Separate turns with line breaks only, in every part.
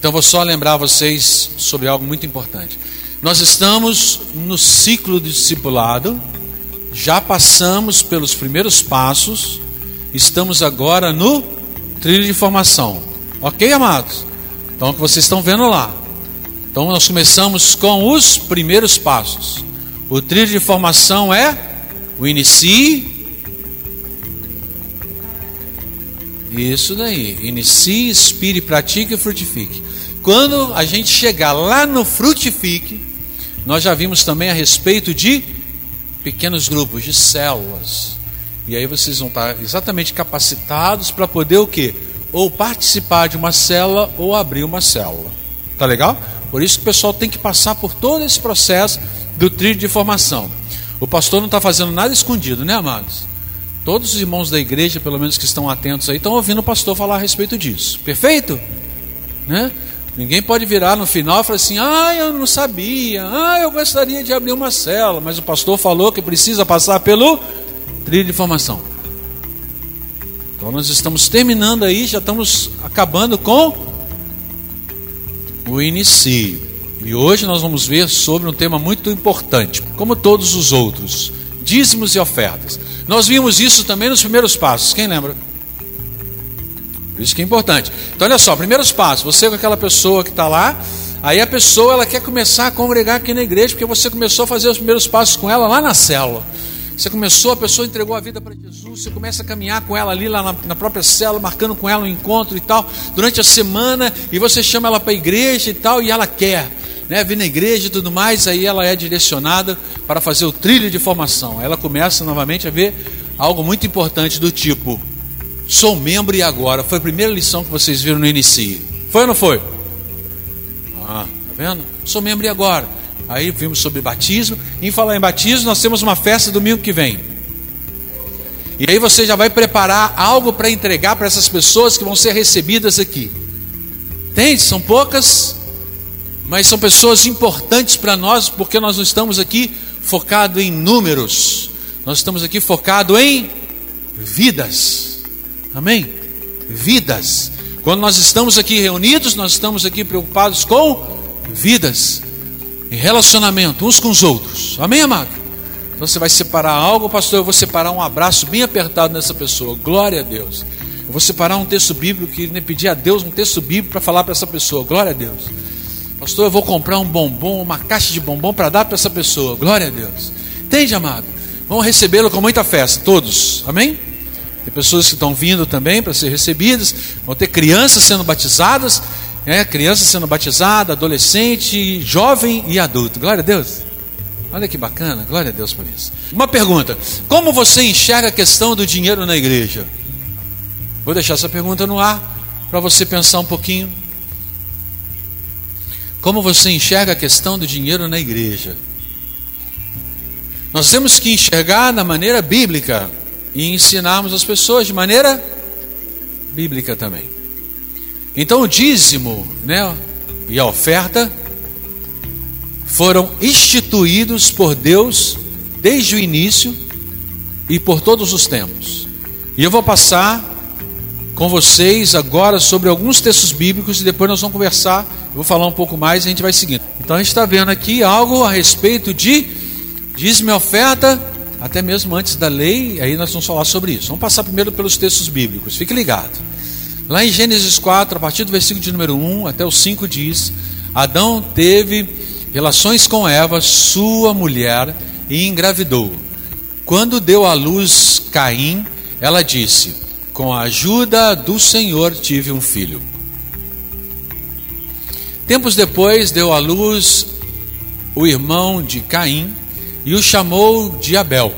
Então vou só lembrar vocês sobre algo muito importante. Nós estamos no ciclo de discipulado, já passamos pelos primeiros passos, estamos agora no trilho de formação. Ok, amados? Então, o que vocês estão vendo lá. Então, nós começamos com os primeiros passos. O trilho de formação é o inicie. Isso daí. Inicie, inspire, pratique e frutifique. Quando a gente chegar lá no frutifique, nós já vimos também a respeito de pequenos grupos, de células. E aí vocês vão estar exatamente capacitados para poder o quê? Ou participar de uma célula ou abrir uma célula. Tá legal? Por isso que o pessoal tem que passar por todo esse processo do trilho de formação. O pastor não está fazendo nada escondido, né, amados? Todos os irmãos da igreja, pelo menos que estão atentos aí, estão ouvindo o pastor falar a respeito disso. Perfeito? Né? Ninguém pode virar no final e falar assim: ah, eu não sabia, ah, eu gostaria de abrir uma cela, mas o pastor falou que precisa passar pelo trilho de formação. Então nós estamos terminando aí, já estamos acabando com o inicio. E hoje nós vamos ver sobre um tema muito importante, como todos os outros: dízimos e ofertas. Nós vimos isso também nos primeiros passos, quem lembra? Isso que é importante. Então, olha só, primeiros passos. Você com aquela pessoa que está lá, aí a pessoa ela quer começar a congregar aqui na igreja, porque você começou a fazer os primeiros passos com ela lá na célula. Você começou, a pessoa entregou a vida para Jesus, você começa a caminhar com ela ali lá na, na, própria célula, marcando com ela um encontro e tal, durante a semana, e você chama ela para a igreja e tal, e ela quer, né, vir na igreja e tudo mais, aí ela é direcionada para fazer o trilho de formação. Ela começa novamente a ver algo muito importante do tipo: Sou membro e agora. Foi a primeira lição que vocês viram no início. Foi ou não foi? Ah, tá vendo? Sou membro e agora. Aí vimos sobre batismo. Em falar em batismo, nós temos uma festa domingo que vem. E aí você já vai preparar algo para entregar para essas pessoas que vão ser recebidas aqui. Entende? São poucas, mas são pessoas importantes para nós, porque nós não estamos aqui focado em números. Nós estamos aqui focado em vidas. Amém? Vidas. Quando nós estamos aqui reunidos, nós estamos aqui preocupados com vidas, em relacionamento uns com os outros. Amém, amado? Então você vai separar algo, pastor. Eu vou separar um abraço bem apertado nessa pessoa. Glória a Deus. Eu vou separar um texto bíblico e né, pedir a Deus um texto bíblico para falar para essa pessoa. Glória a Deus. Pastor, eu vou comprar um bombom, uma caixa de bombom para dar para essa pessoa. Glória a Deus. Entende, amado? Vamos recebê-lo com muita festa, todos. Amém? Tem pessoas que estão vindo também para ser recebidas, vão ter crianças sendo batizadas, é, crianças sendo batizadas, adolescente, jovem e adulto. Glória a Deus. Olha que bacana, glória a Deus por isso. Uma pergunta: como você enxerga a questão do dinheiro na igreja? Vou deixar essa pergunta no ar para você pensar um pouquinho. Como você enxerga a questão do dinheiro na igreja? Nós temos que enxergar da maneira bíblica e ensinarmos as pessoas de maneira bíblica também. Então o dízimo, né, e a oferta foram instituídos por Deus desde o início e por todos os tempos. E eu vou passar com vocês agora sobre alguns textos bíblicos e depois nós vamos conversar. Eu vou falar um pouco mais e a gente vai seguindo. Então a gente está vendo aqui algo a respeito de dízimo e oferta até mesmo antes da lei, aí nós vamos falar sobre isso. Vamos passar primeiro pelos textos bíblicos, fique ligado. Lá em Gênesis 4, a partir do versículo de número 1 até o 5 diz: Adão teve relações com Eva, sua mulher, e engravidou. Quando deu à luz Caim, ela disse: Com a ajuda do Senhor tive um filho. Tempos depois deu à luz o irmão de Caim, e o chamou de Abel.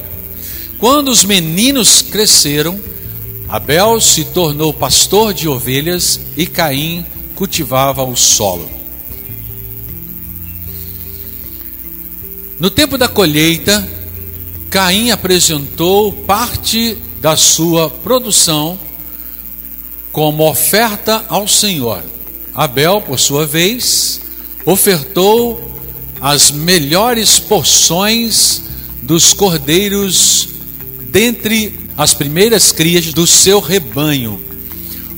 Quando os meninos cresceram, Abel se tornou pastor de ovelhas e Caim cultivava o solo. No tempo da colheita, Caim apresentou parte da sua produção como oferta ao Senhor. Abel, por sua vez, ofertou as melhores porções dos cordeiros dentre as primeiras crias do seu rebanho.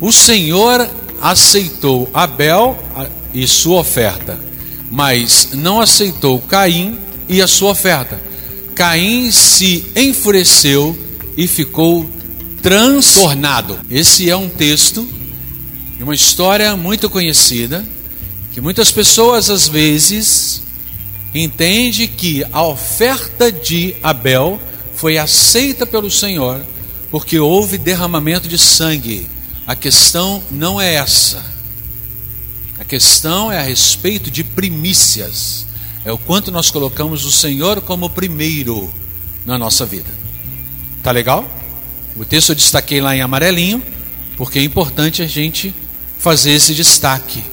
O Senhor aceitou Abel e sua oferta, mas não aceitou Caim e a sua oferta. Caim se enfureceu e ficou transtornado. Esse é um texto de uma história muito conhecida, que muitas pessoas às vezes entendem que a oferta de Abel foi aceita pelo Senhor porque houve derramamento de sangue. A questão não é essa. A questão é a respeito de primícias. É o quanto nós colocamos o Senhor como primeiro na nossa vida. Tá legal? O texto eu destaquei lá em amarelinho, porque é importante a gente fazer esse destaque,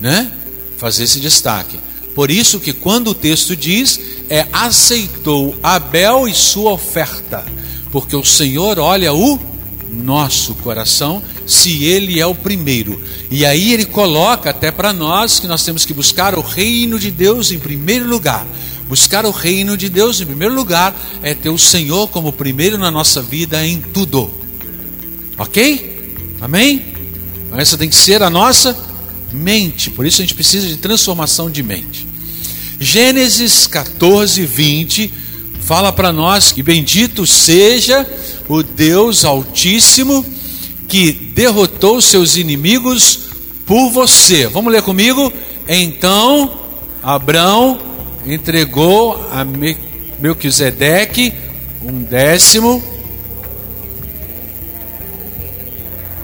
né? Fazer esse destaque. Por isso que quando o texto diz é aceitou Abel e sua oferta, porque o Senhor olha o nosso coração, se ele é o primeiro. E aí ele coloca até para nós que nós temos que buscar o reino de Deus em primeiro lugar. Buscar o reino de Deus em primeiro lugar é ter o Senhor como primeiro na nossa vida em tudo. Ok? Amém? Essa tem que ser a nossa mente. Por isso a gente precisa de transformação de mente. Gênesis 14, 20 fala para nós que bendito seja o Deus Altíssimo que derrotou seus inimigos por você. Vamos ler comigo? Então Abraão entregou a Melquisedeque um décimo.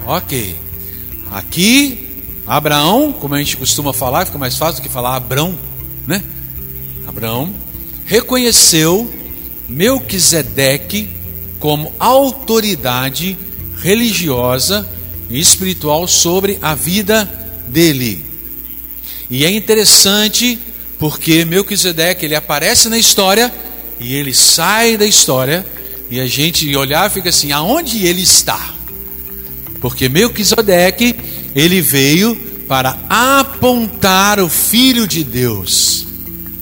Ok. Aqui, Abraão, como a gente costuma falar, fica mais fácil do que falar Abrão, né? Abraão reconheceu Melquisedeque como autoridade religiosa e espiritual sobre a vida dele. E é interessante porque Melquisedeque ele aparece na história e ele sai da história e a gente olhar fica assim, aonde ele está? Porque Melquisedeque ele veio para apontar o filho de Deus.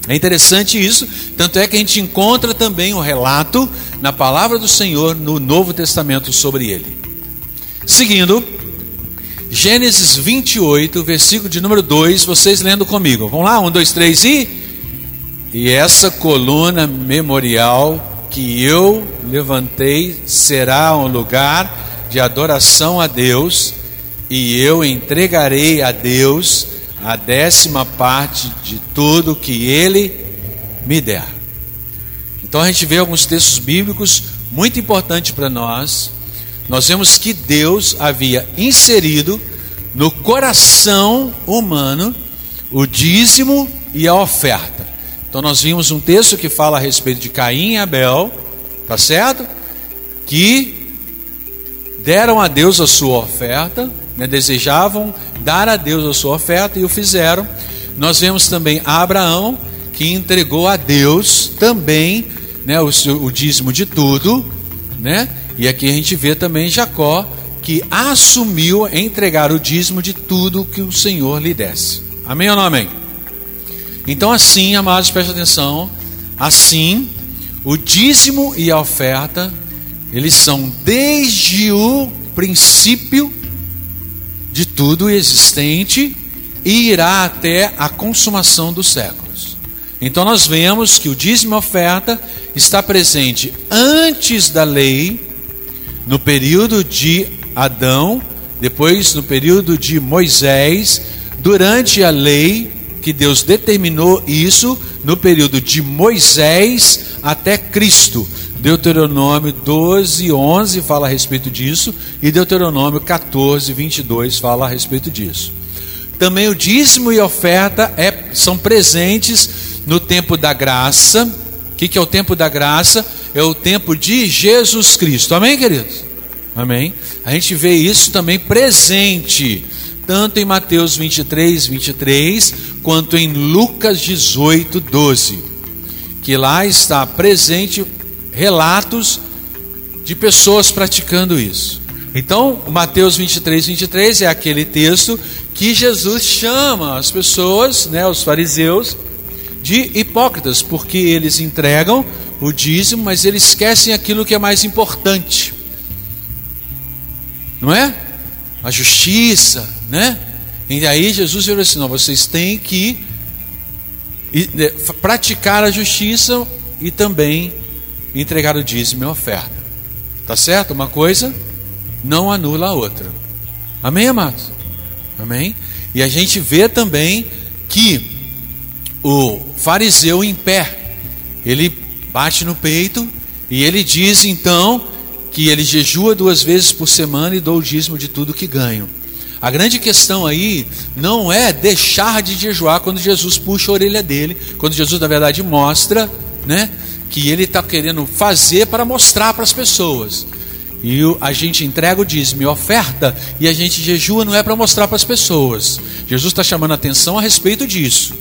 É interessante isso, tanto é que a gente encontra também o relato na palavra do Senhor no Novo Testamento sobre ele. Seguindo, Gênesis 28, versículo de número 2, vocês lendo comigo. Vamos lá, um, dois, três e. E essa coluna memorial que eu levantei será um lugar de adoração a Deus, e eu entregarei a Deus a décima parte de tudo que Ele me der. Então a gente vê alguns textos bíblicos muito importantes para nós. Nós vemos que Deus havia inserido no coração humano o dízimo e a oferta. Então nós vimos um texto que fala a respeito de Caim e Abel, tá certo? Que deram a Deus a sua oferta, né? desejavam dar a Deus a sua oferta e o fizeram. Nós vemos também Abraão que entregou a Deus também né, o, o dízimo de tudo, né? E aqui a gente vê também Jacó que assumiu entregar o dízimo de tudo que o Senhor lhe desse. Amém ou não amém? Então assim, amados, preste atenção, assim, o dízimo e a oferta, eles são desde o princípio de tudo existente e irá até a consumação dos séculos. Então nós vemos que o dízimo oferta está presente antes da lei, no período de Adão, depois no período de Moisés, durante a lei, que Deus determinou isso, no período de Moisés até Cristo. Deuteronômio 12, 11 fala a respeito disso, e Deuteronômio 14, 22 fala a respeito disso. Também o dízimo e oferta é, são presentes no tempo da graça, o que, que é o tempo da graça? É o tempo de Jesus Cristo. Amém, queridos? Amém. A gente vê isso também presente, tanto em Mateus 23, 23, quanto em Lucas 18, 12. Que lá está presente relatos de pessoas praticando isso. Então, Mateus 23, 23 é aquele texto que Jesus chama as pessoas, né, os fariseus, de hipócritas, porque eles entregam o dízimo, mas eles esquecem aquilo que é mais importante. Não é? a justiça, né? E aí Jesus falou assim: não, vocês têm que né, praticar a justiça e também entregar o dízimo e a oferta. Tá certo? Uma coisa não anula a outra. Amém, amados? Amém? E a gente vê também que o fariseu em pé, ele bate no peito e ele diz então que ele jejua duas vezes por semana e dou o dízimo de tudo que ganho. A grande questão aí não é deixar de jejuar quando Jesus puxa a orelha dele, quando Jesus na verdade mostra, né, que ele está querendo fazer para mostrar para as pessoas. E a gente entrega o dízimo e oferta e a gente jejua não é para mostrar para as pessoas. Jesus está chamando atenção a respeito disso.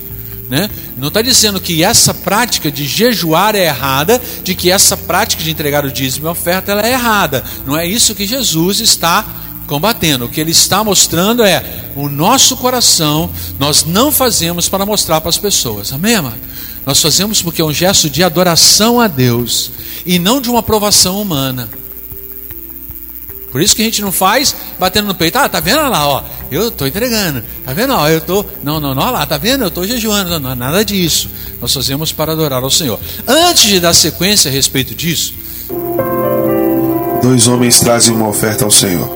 Né? Não está dizendo que essa prática de jejuar é errada, de que essa prática de entregar o dízimo e oferta ela é errada. Não é isso que Jesus está combatendo. O que ele está mostrando é o nosso coração, nós não fazemos para mostrar para as pessoas. Amém, amado? Nós fazemos porque é um gesto de adoração a Deus e não de uma aprovação humana. Por isso que a gente não faz batendo no peito. Ah, tá vendo lá, ó, eu estou entregando. Tá vendo? Ó, eu tô, não, não, não, lá, tá vendo? Eu estou jejuando. Não é nada disso. Nós fazemos para adorar ao Senhor. Antes de dar sequência a respeito disso,
dois homens trazem uma oferta ao Senhor.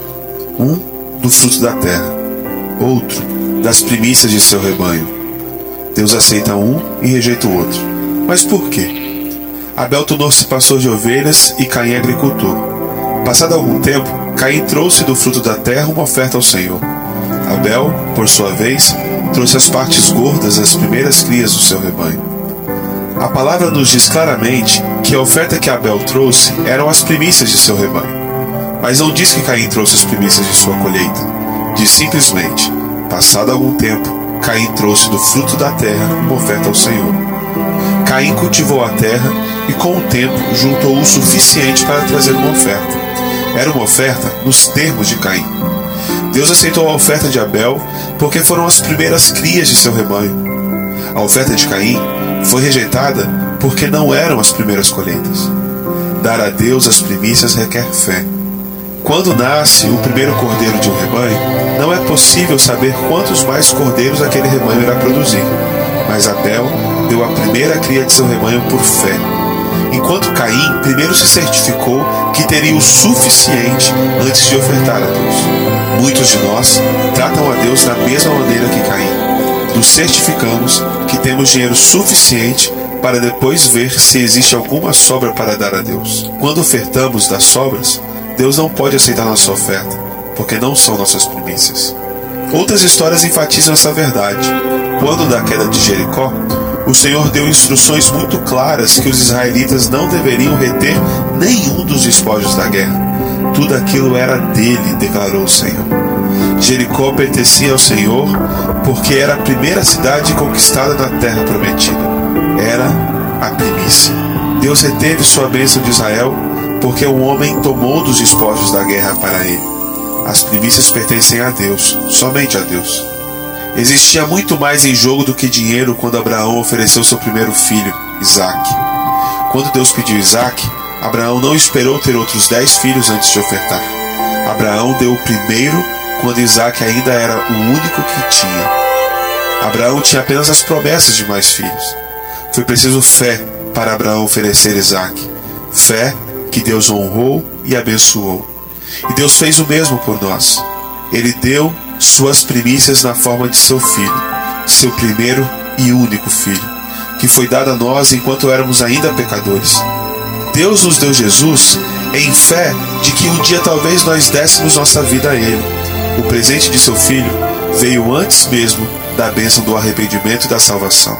Um do fruto da terra, outro das primícias de seu rebanho. Deus aceita um e rejeita o outro. Mas por quê? Abel tornou-se pastor de ovelhas e Caim agricultor. Passado algum tempo, Caim trouxe do fruto da terra uma oferta ao Senhor. Abel, por sua vez, trouxe as partes gordas das primeiras crias do seu rebanho. A palavra nos diz claramente que a oferta que Abel trouxe eram as primícias de seu rebanho. Mas não diz que Caim trouxe as primícias de sua colheita. Diz simplesmente: passado algum tempo, Caim trouxe do fruto da terra uma oferta ao Senhor. Caim cultivou a terra e, com o tempo, juntou o suficiente para trazer uma oferta. Era uma oferta nos termos de Caim. Deus aceitou a oferta de Abel porque foram as primeiras crias de seu rebanho. A oferta de Caim foi rejeitada porque não eram as primeiras colheitas. Dar a Deus as primícias requer fé. Quando nasce o primeiro cordeiro de um rebanho, não é possível saber quantos mais cordeiros aquele rebanho irá produzir. Mas Abel deu a primeira cria de seu rebanho por fé enquanto Caim primeiro se certificou que teria o suficiente antes de ofertar a Deus. Muitos de nós tratam a Deus da mesma maneira que Caim. Nos certificamos que temos dinheiro suficiente para depois ver se existe alguma sobra para dar a Deus. Quando ofertamos das sobras, Deus não pode aceitar nossa oferta, porque não são nossas primícias. Outras histórias enfatizam essa verdade. Quando da queda de Jericó, o Senhor deu instruções muito claras que os israelitas não deveriam reter nenhum dos despojos da guerra. Tudo aquilo era dele, declarou o Senhor. Jericó pertencia ao Senhor porque era a primeira cidade conquistada na terra prometida. Era a primícia. Deus reteve sua bênção de Israel porque o homem tomou dos despojos da guerra para ele. As primícias pertencem a Deus, somente a Deus. Existia muito mais em jogo do que dinheiro quando Abraão ofereceu seu primeiro filho, Isaac. Quando Deus pediu Isaac, Abraão não esperou ter outros dez filhos antes de ofertar. Abraão deu o primeiro quando Isaac ainda era o único que tinha. Abraão tinha apenas as promessas de mais filhos. Foi preciso fé para Abraão oferecer Isaac. Fé que Deus honrou e abençoou. E Deus fez o mesmo por nós. Ele deu suas primícias na forma de seu filho, seu primeiro e único filho, que foi dado a nós enquanto éramos ainda pecadores. Deus nos deu Jesus em fé de que um dia talvez nós dessemos nossa vida a Ele. O presente de seu filho veio antes mesmo da bênção do arrependimento e da salvação.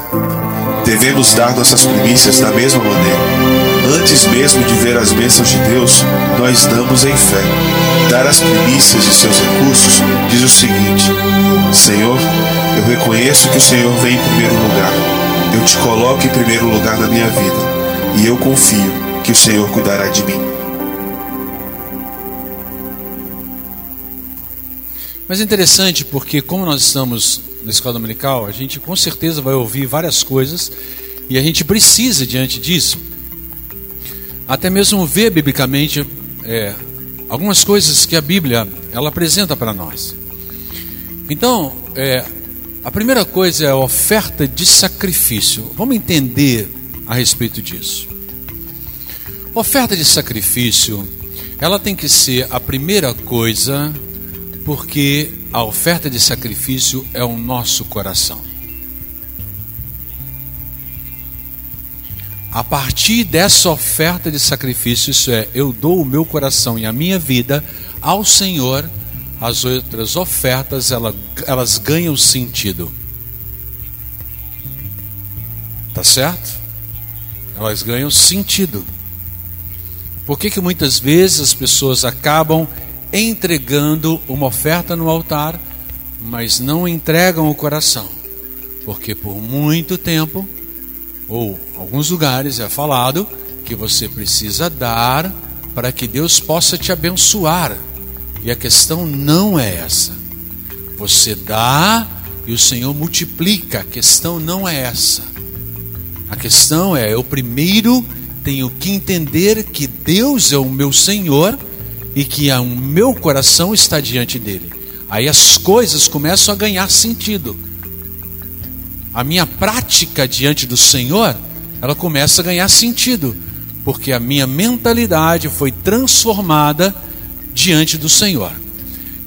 Devemos dar nossas primícias da mesma maneira. Antes mesmo de ver as bênçãos de Deus, nós damos em fé dar as primícias de seus recursos, diz o seguinte: Senhor, eu reconheço que o Senhor vem em primeiro lugar. Eu te coloco em primeiro lugar na minha vida e eu confio que o Senhor cuidará de mim.
Mas é interessante porque, como nós estamos na escola dominical, a gente com certeza vai ouvir várias coisas e a gente precisa, diante disso, até mesmo ver biblicamente é, algumas coisas que a Bíblia ela apresenta para nós. Então, é, a primeira coisa é a oferta de sacrifício. Vamos entender a respeito disso. Oferta de sacrifício, ela tem que ser a primeira coisa, porque a oferta de sacrifício é o nosso coração. A partir dessa oferta de sacrifício, isso é, eu dou o meu coração e a minha vida ao Senhor, as outras ofertas elas, elas ganham sentido. Tá certo? Elas ganham sentido. Por que, que muitas vezes as pessoas acabam entregando uma oferta no altar, mas não entregam o coração? Porque por muito tempo, ou alguns lugares é falado que você precisa dar para que Deus possa te abençoar. E a questão não é essa. Você dá e o Senhor multiplica. A questão não é essa. A questão é: eu primeiro tenho que entender que Deus é o meu Senhor e que o meu coração está diante dele. Aí as coisas começam a ganhar sentido. A minha prática diante do Senhor, ela começa a ganhar sentido, porque a minha mentalidade foi transformada diante do Senhor.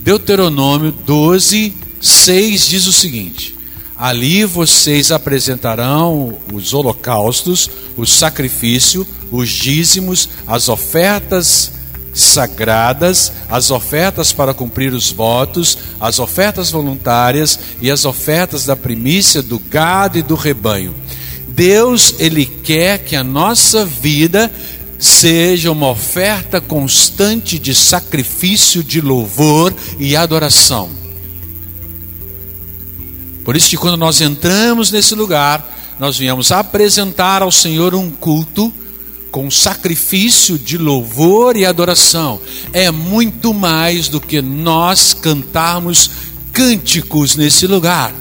Deuteronômio 12, 6 diz o seguinte: Ali vocês apresentarão os holocaustos, o sacrifício, os dízimos, as ofertas sagradas, as ofertas para cumprir os votos, as ofertas voluntárias e as ofertas da primícia do gado e do rebanho. Deus, ele quer que a nossa vida seja uma oferta constante de sacrifício, de louvor e adoração. Por isso que quando nós entramos nesse lugar, nós viemos apresentar ao Senhor um culto com sacrifício de louvor e adoração. É muito mais do que nós cantarmos cânticos nesse lugar.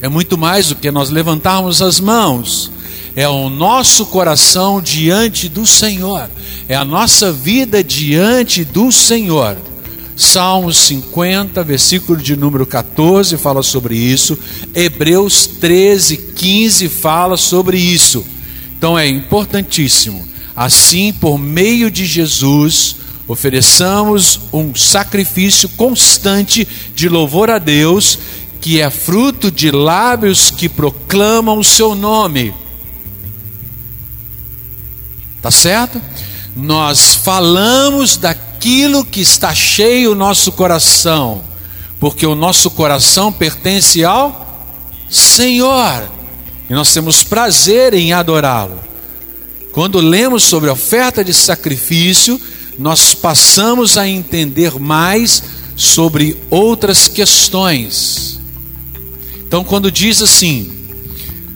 É muito mais do que nós levantarmos as mãos. É o nosso coração diante do Senhor. É a nossa vida diante do Senhor. Salmos 50, versículo de número 14 fala sobre isso. Hebreus 13, 15 fala sobre isso. Então é importantíssimo. Assim, por meio de Jesus, ofereçamos um sacrifício constante de louvor a Deus, que é fruto de lábios que proclamam o seu nome. Tá certo? Nós falamos da aquilo que está cheio o nosso coração, porque o nosso coração pertence ao Senhor, e nós temos prazer em adorá-lo. Quando lemos sobre a oferta de sacrifício, nós passamos a entender mais sobre outras questões. Então, quando diz assim,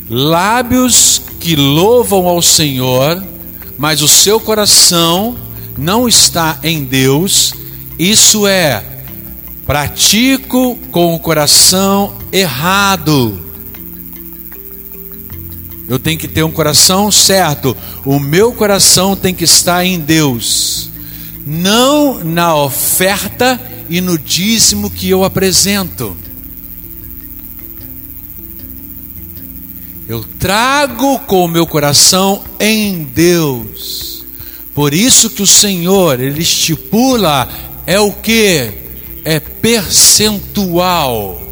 lábios que louvam ao Senhor, mas o seu coração não está em Deus, isso é, pratico com o coração errado. Eu tenho que ter um coração certo, o meu coração tem que estar em Deus, não na oferta e no dízimo que eu apresento. Eu trago com o meu coração em Deus. Por isso que o Senhor, ele estipula é o que? É percentual.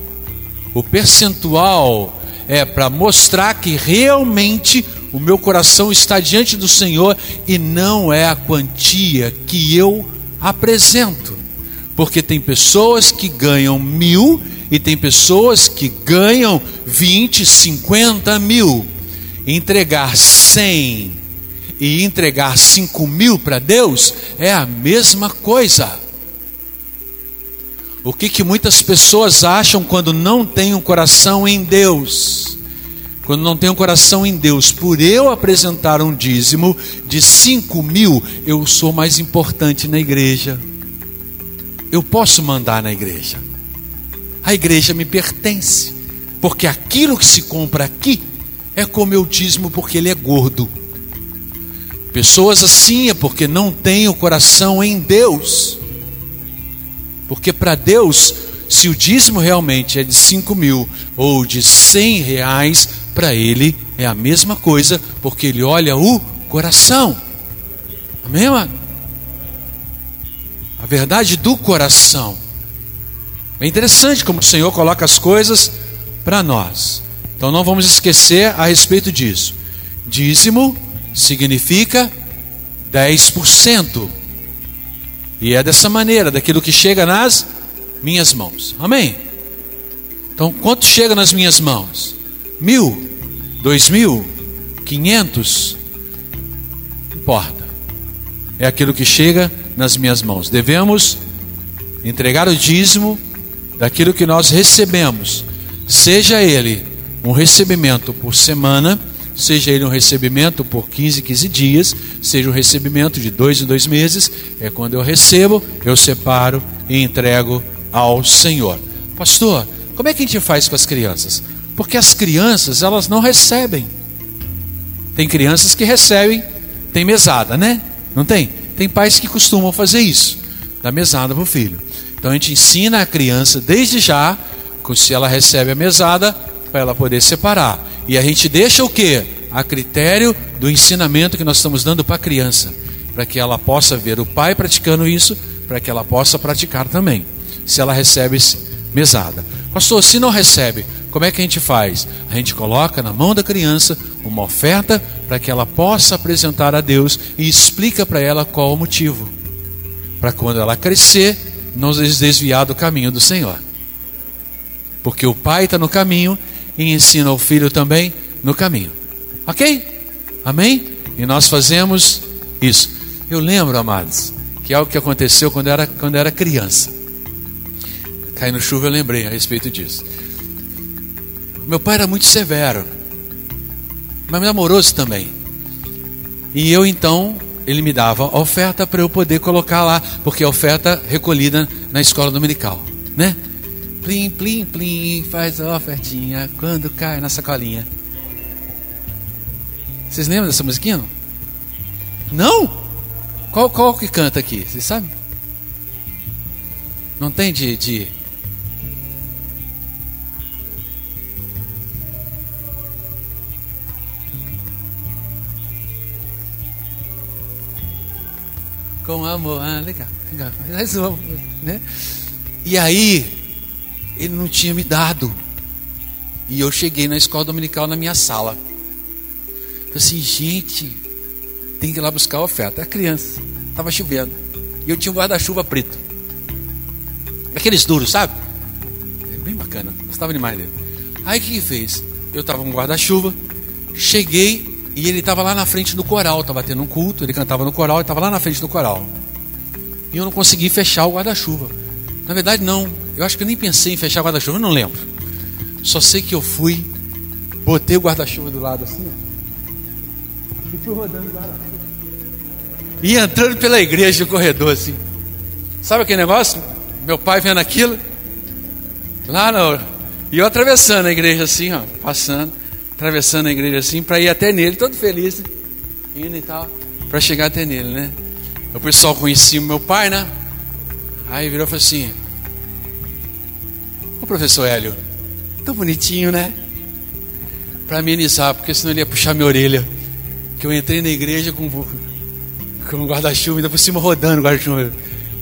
O percentual é para mostrar que realmente o meu coração está diante do Senhor e não é a quantia que eu apresento. Porque tem pessoas que ganham mil e tem pessoas que ganham 20, 50 mil. Entregar 100 e entregar cinco mil para Deus é a mesma coisa. O que, que muitas pessoas acham quando não têm um coração em Deus? Quando não tem um coração em Deus, por eu apresentar um dízimo de cinco mil, eu sou mais importante na igreja. Eu posso mandar na igreja. A igreja me pertence, porque aquilo que se compra aqui é como eu dízimo, porque ele é gordo. Pessoas assim é porque não têm o coração em Deus. Porque para Deus, se o dízimo realmente é de 5 mil ou de 100 reais, para Ele é a mesma coisa, porque Ele olha o coração. Amém, mano? A verdade do coração. É interessante como o Senhor coloca as coisas para nós. Então não vamos esquecer a respeito disso. Dízimo significa 10%. E é dessa maneira, daquilo que chega nas minhas mãos. Amém? Então, quanto chega nas minhas mãos? Mil? Dois mil? Quinhentos? Não importa. É aquilo que chega nas minhas mãos. Devemos entregar o dízimo daquilo que nós recebemos, seja ele um recebimento por semana, seja ele um recebimento por 15, 15 dias, seja um recebimento de dois em dois meses, é quando eu recebo, eu separo e entrego ao Senhor. Pastor, como é que a gente faz com as crianças? Porque as crianças, elas não recebem. Tem crianças que recebem, tem mesada, né? Não tem? Tem pais que costumam fazer isso, dar mesada para o filho. Então a gente ensina a criança desde já, se ela recebe a mesada, para ela poder separar. E a gente deixa o que? A critério do ensinamento que nós estamos dando para a criança, para que ela possa ver o pai praticando isso, para que ela possa praticar também. Se ela recebe mesada. Pastor, se não recebe, como é que a gente faz? A gente coloca na mão da criança uma oferta para que ela possa apresentar a Deus e explica para ela qual o motivo. Para quando ela crescer, não desviar do caminho do Senhor. Porque o pai está no caminho e ensina o filho também no caminho. Ok? Amém? E nós fazemos isso. Eu lembro, amados, que é algo que aconteceu quando era, quando era criança. Caindo chuva, eu lembrei a respeito disso. Meu pai era muito severo, mas amoroso também. E eu então, ele me dava oferta para eu poder colocar lá, porque a oferta recolhida na escola dominical, né? Plim, plim, plim, faz a ofertinha quando cai na sacolinha. Vocês lembram dessa musiquinha? Não? Qual, qual que canta aqui? Vocês sabem? Não tem de, de com amor. Ah, legal, legal. Né? E aí, ele não tinha me dado. E eu cheguei na escola dominical na minha sala. Falei assim, gente, tem que ir lá buscar a oferta. Era criança, estava chovendo. E eu tinha um guarda-chuva preto. Aqueles duros, sabe? É bem bacana, gostava demais dele. Aí o que, que fez? Eu estava com um guarda-chuva, cheguei e ele estava lá na frente do coral, estava tendo um culto, ele cantava no coral, e estava lá na frente do coral. E eu não consegui fechar o guarda-chuva. Na verdade, não. Eu acho que eu nem pensei em fechar o guarda-chuva, não lembro. Só sei que eu fui, botei o guarda-chuva do lado assim, ó, e fui rodando o guarda-chuva. E entrando pela igreja no corredor assim. Sabe aquele negócio? Meu pai vendo aquilo, lá no. E eu atravessando a igreja assim, ó, passando, atravessando a igreja assim, para ir até nele, todo feliz, né? indo e tal, para chegar até nele, né? O pessoal conhecia o meu pai, né? Aí virou e falou assim: professor Hélio, tão bonitinho, né? Para amenizar, porque senão ele ia puxar minha orelha. Que eu entrei na igreja com, com um guarda-chuva, ainda por cima rodando o guarda-chuva.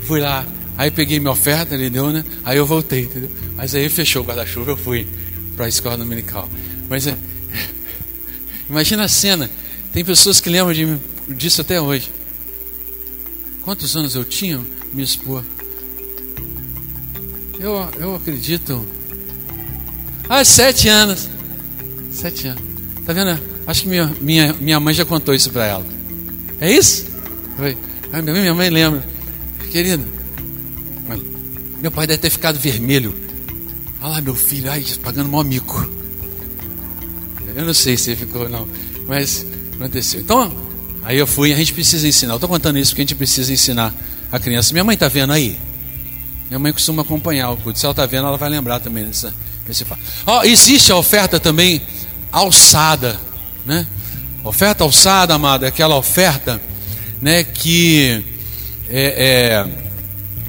Fui lá, aí peguei minha oferta, ele deu, né? Aí eu voltei, entendeu? Mas aí fechou o guarda-chuva, eu fui para a escola dominical. Mas é, imagina a cena, tem pessoas que lembram de, disso até hoje. Quantos anos eu tinha, me expor? Eu, eu acredito. Ah, sete anos. Sete anos. Tá vendo? Acho que minha, minha, minha mãe já contou isso para ela. É isso? Foi. Ah, minha mãe lembra. Querido, meu pai deve ter ficado vermelho. Olha lá, meu filho, ai, pagando mó mico. Eu não sei se ele ficou, não. Mas aconteceu. Então, aí eu fui, a gente precisa ensinar. Eu estou contando isso porque a gente precisa ensinar a criança. Minha mãe está vendo aí? Minha mãe costuma acompanhar o culto. Se ela está vendo, ela vai lembrar também dessa, desse fato. Oh, existe a oferta também alçada, né? Oferta alçada, amado, é aquela oferta né, que é, é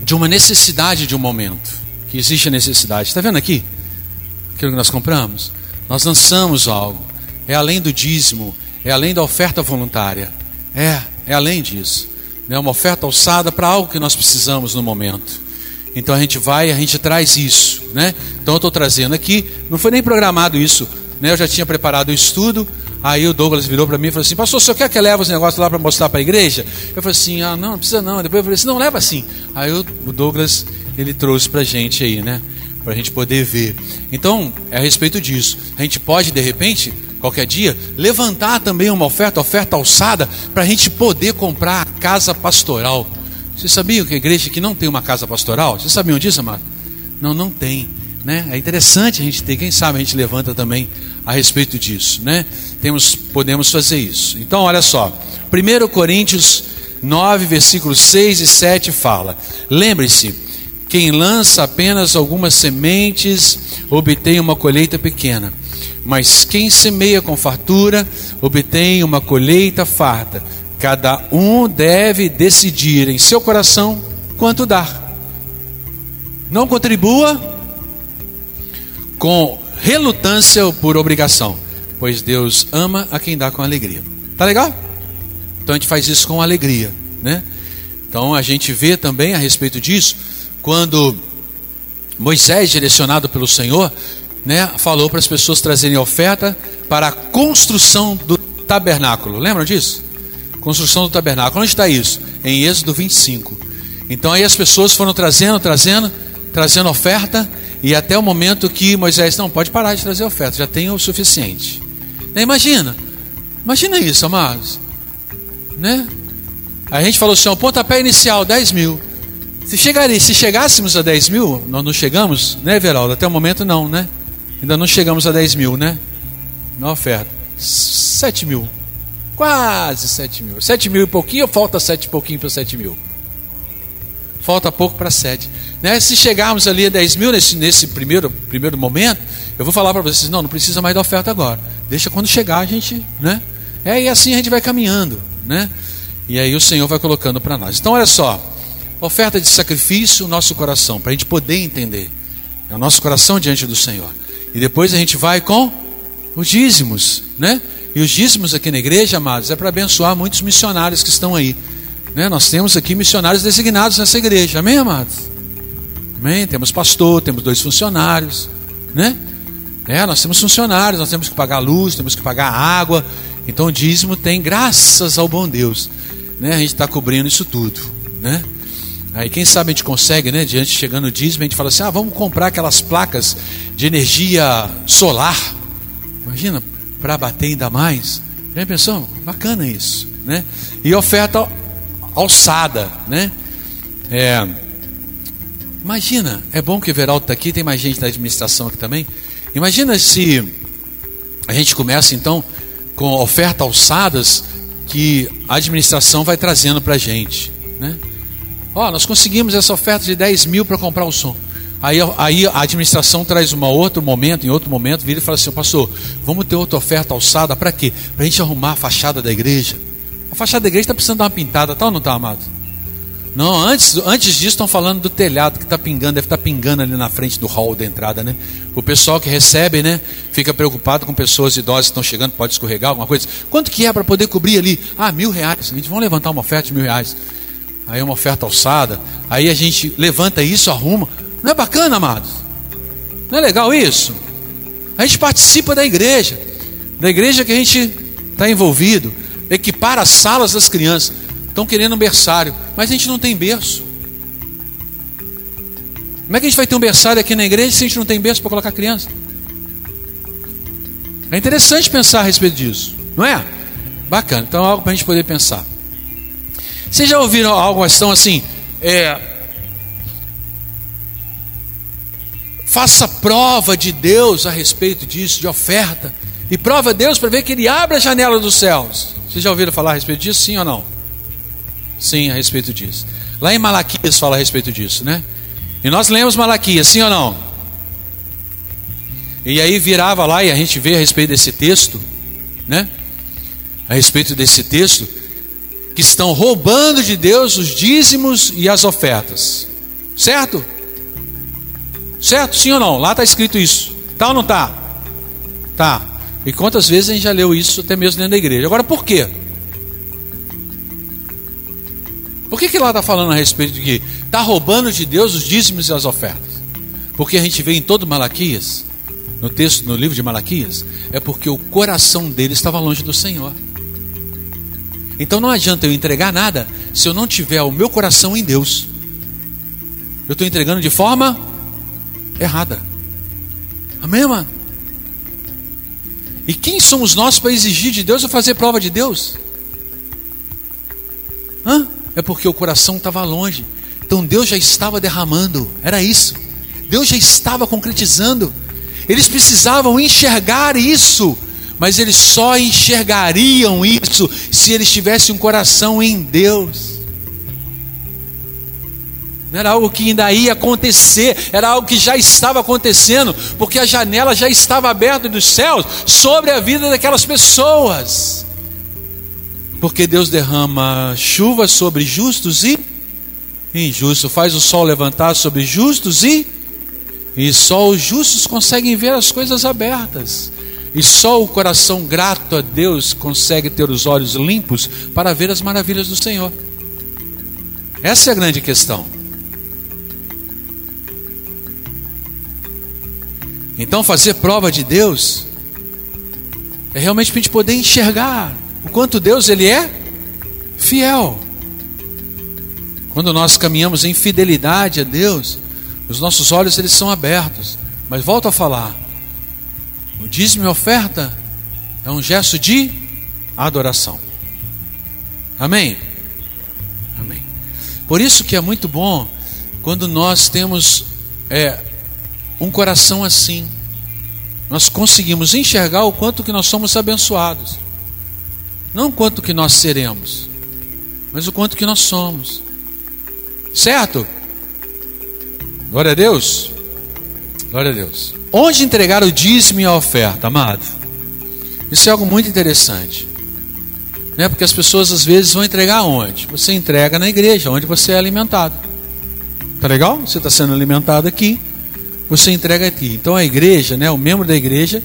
de uma necessidade de um momento. Que existe a necessidade. Está vendo aqui? Aquilo que nós compramos? Nós lançamos algo. É além do dízimo, é além da oferta voluntária. É, é além disso. É uma oferta alçada para algo que nós precisamos no momento. Então a gente vai, a gente traz isso, né? Então eu estou trazendo aqui, não foi nem programado isso, né? Eu já tinha preparado o estudo, aí o Douglas virou para mim e falou assim: Pastor, o senhor quer que eu leve os negócios lá para mostrar para a igreja? Eu falei assim: Ah, não, não precisa não. Depois eu falei assim: Não, leva assim. Aí o, Douglas, ele trouxe para gente aí, né? Para a gente poder ver. Então, é a respeito disso. A gente pode, de repente, qualquer dia, levantar também uma oferta, oferta alçada, para a gente poder comprar a casa pastoral vocês sabiam que a igreja que não tem uma casa pastoral? Vocês sabiam disso, amado? Não, não tem. Né? É interessante a gente ter, quem sabe a gente levanta também a respeito disso. Né? Temos, podemos fazer isso. Então, olha só. 1 Coríntios 9, versículos 6 e 7 fala: Lembre-se, quem lança apenas algumas sementes obtém uma colheita pequena, mas quem semeia com fartura obtém uma colheita farta. Cada um deve decidir em seu coração quanto dar. Não contribua com relutância ou por obrigação, pois Deus ama a quem dá com alegria. Tá legal? Então a gente faz isso com alegria, né? Então a gente vê também a respeito disso quando Moisés, direcionado pelo Senhor, né, falou para as pessoas trazerem oferta para a construção do tabernáculo. Lembram disso? Construção do tabernáculo. Onde está isso? Em Êxodo 25. Então aí as pessoas foram trazendo, trazendo, trazendo oferta, e até o momento que Moisés, não, pode parar de trazer oferta, já tem o suficiente. Né? Imagina, imagina isso, amados. Né? A gente falou assim, o pontapé inicial, 10 mil. Se, chegaria, se chegássemos a 10 mil, nós não chegamos, né, Veraldo? Até o momento não, né? Ainda não chegamos a 10 mil, né? Na oferta. 7 mil. Quase 7 mil. 7 mil e pouquinho ou falta 7 e pouquinho para 7 mil? Falta pouco para 7. Né? Se chegarmos ali a 10 mil nesse, nesse primeiro, primeiro momento, eu vou falar para vocês: não, não precisa mais da oferta agora. Deixa quando chegar a gente. Né? É, e assim a gente vai caminhando. Né? E aí o Senhor vai colocando para nós. Então, olha só: oferta de sacrifício, o nosso coração, para a gente poder entender. É o nosso coração diante do Senhor. E depois a gente vai com os dízimos, né? E os dízimos aqui na igreja, amados, é para abençoar muitos missionários que estão aí. Né? Nós temos aqui missionários designados nessa igreja, amém, amados? Amém? Temos pastor, temos dois funcionários, né? É, nós temos funcionários, nós temos que pagar luz, temos que pagar água. Então o dízimo tem, graças ao bom Deus, né? A gente está cobrindo isso tudo, né? Aí quem sabe a gente consegue, né? Diante chegando o dízimo, a gente fala assim: ah, vamos comprar aquelas placas de energia solar. Imagina, para bater ainda mais. Já pensou? Bacana isso, né? E oferta alçada, né? É, imagina, é bom que o Veraldo está aqui, tem mais gente da administração aqui também. Imagina se a gente começa então com oferta alçadas que a administração vai trazendo para a gente, né? Ó, nós conseguimos essa oferta de 10 mil para comprar o som. Aí, aí a administração traz um outro momento, em outro momento, vira e fala assim, pastor, vamos ter outra oferta alçada, para quê? Para a gente arrumar a fachada da igreja. A fachada da igreja está precisando dar uma pintada, tá ou não está, amado? Não, antes, antes disso estão falando do telhado que está pingando, deve estar tá pingando ali na frente do hall da entrada, né? O pessoal que recebe, né, fica preocupado com pessoas idosas que estão chegando, pode escorregar alguma coisa. Quanto que é para poder cobrir ali? Ah, mil reais. A gente vai levantar uma oferta de mil reais. Aí uma oferta alçada. Aí a gente levanta isso, arruma. Não é bacana, amados? Não é legal isso? A gente participa da igreja, da igreja que a gente está envolvido, equipar as salas das crianças. Estão querendo um berçário, mas a gente não tem berço. Como é que a gente vai ter um berçário aqui na igreja se a gente não tem berço para colocar criança? É interessante pensar a respeito disso, não é? Bacana, então é algo para a gente poder pensar. Vocês já ouviram algo assim? É, Faça prova de Deus a respeito disso, de oferta. E prova Deus para ver que Ele abre a janela dos céus. Vocês já ouviram falar a respeito disso? Sim ou não? Sim, a respeito disso. Lá em Malaquias fala a respeito disso, né? E nós lemos Malaquias, sim ou não? E aí virava lá e a gente vê a respeito desse texto, né? a respeito desse texto que estão roubando de Deus os dízimos e as ofertas. Certo? Certo? Sim ou não? Lá está escrito isso. Tá ou não tá? Tá. E quantas vezes a gente já leu isso até mesmo dentro da igreja? Agora por quê? Por que, que lá está falando a respeito de que está roubando de Deus os dízimos e as ofertas? Porque a gente vê em todo Malaquias, no texto, no livro de Malaquias, é porque o coração dele estava longe do Senhor. Então não adianta eu entregar nada se eu não tiver o meu coração em Deus. Eu estou entregando de forma errada. Amém, mano? E quem somos nós para exigir de Deus ou fazer prova de Deus? Hã? É porque o coração estava longe. Então Deus já estava derramando. Era isso. Deus já estava concretizando. Eles precisavam enxergar isso. Mas eles só enxergariam isso se eles tivessem um coração em Deus. Não era algo que ainda ia acontecer, era algo que já estava acontecendo, porque a janela já estava aberta dos céus sobre a vida daquelas pessoas. Porque Deus derrama chuva sobre justos e injustos, faz o sol levantar sobre justos e e só os justos conseguem ver as coisas abertas. E só o coração grato a Deus consegue ter os olhos limpos para ver as maravilhas do Senhor. Essa é a grande questão. Então, fazer prova de Deus é realmente para a gente poder enxergar o quanto Deus ele é fiel. Quando nós caminhamos em fidelidade a Deus, os nossos olhos eles são abertos. Mas volto a falar, o dízimo e oferta é um gesto de adoração. Amém? Amém. Por isso que é muito bom quando nós temos é, um coração assim. Nós conseguimos enxergar o quanto que nós somos abençoados. Não o quanto que nós seremos, mas o quanto que nós somos. Certo? Glória a Deus. Glória a Deus. Onde entregar o dízimo e a oferta, amado? Isso é algo muito interessante. Né? Porque as pessoas às vezes vão entregar onde? Você entrega na igreja, onde você é alimentado. Tá legal? Você está sendo alimentado aqui, você entrega aqui. Então a igreja, né, o membro da igreja,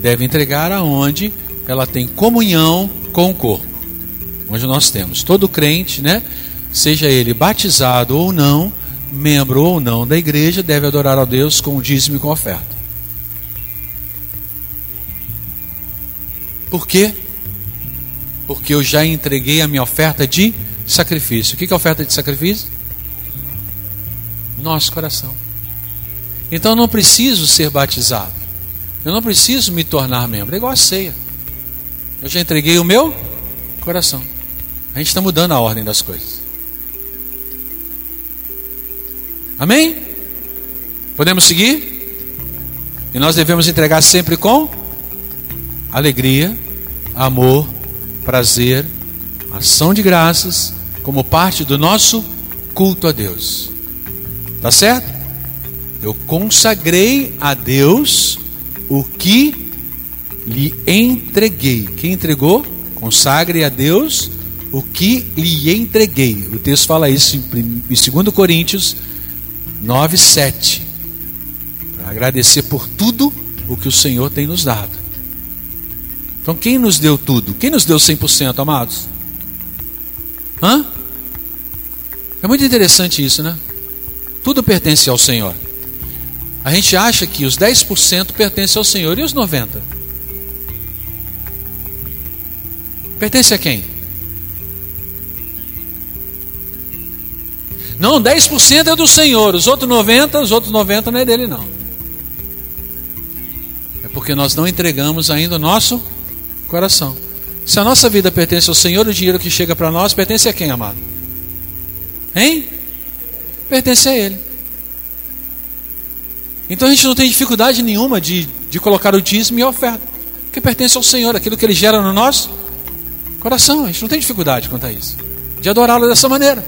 deve entregar aonde ela tem comunhão com o corpo. Onde nós temos todo crente, né? Seja ele batizado ou não, membro ou não da igreja, deve adorar a Deus com o dízimo e com a oferta. Por quê? Porque eu já entreguei a minha oferta de sacrifício. O que é oferta de sacrifício? Nosso coração. Então eu não preciso ser batizado. Eu não preciso me tornar membro. É igual a ceia. Eu já entreguei o meu coração. A gente está mudando a ordem das coisas. Amém? Podemos seguir? E nós devemos entregar sempre com alegria, amor, prazer, ação de graças, como parte do nosso culto a Deus. Tá certo? Eu consagrei a Deus o que lhe entreguei. Quem entregou? Consagre a Deus o que lhe entreguei. O texto fala isso em 2 Coríntios 9, 7. Para agradecer por tudo o que o Senhor tem nos dado. Então, quem nos deu tudo? Quem nos deu 100%, amados? Hã? É muito interessante isso, né? Tudo pertence ao Senhor. A gente acha que os 10% pertencem ao Senhor e os 90%? Pertence a quem? Não, 10% é do Senhor, os outros 90, os outros 90 não é dele não. É porque nós não entregamos ainda o nosso coração. Se a nossa vida pertence ao Senhor, o dinheiro que chega para nós pertence a quem, amado? Hein? Pertence a Ele. Então a gente não tem dificuldade nenhuma de, de colocar o dízimo e a oferta, porque pertence ao Senhor, aquilo que Ele gera no nosso coração. A gente não tem dificuldade quanto a isso, de adorá-lo dessa maneira.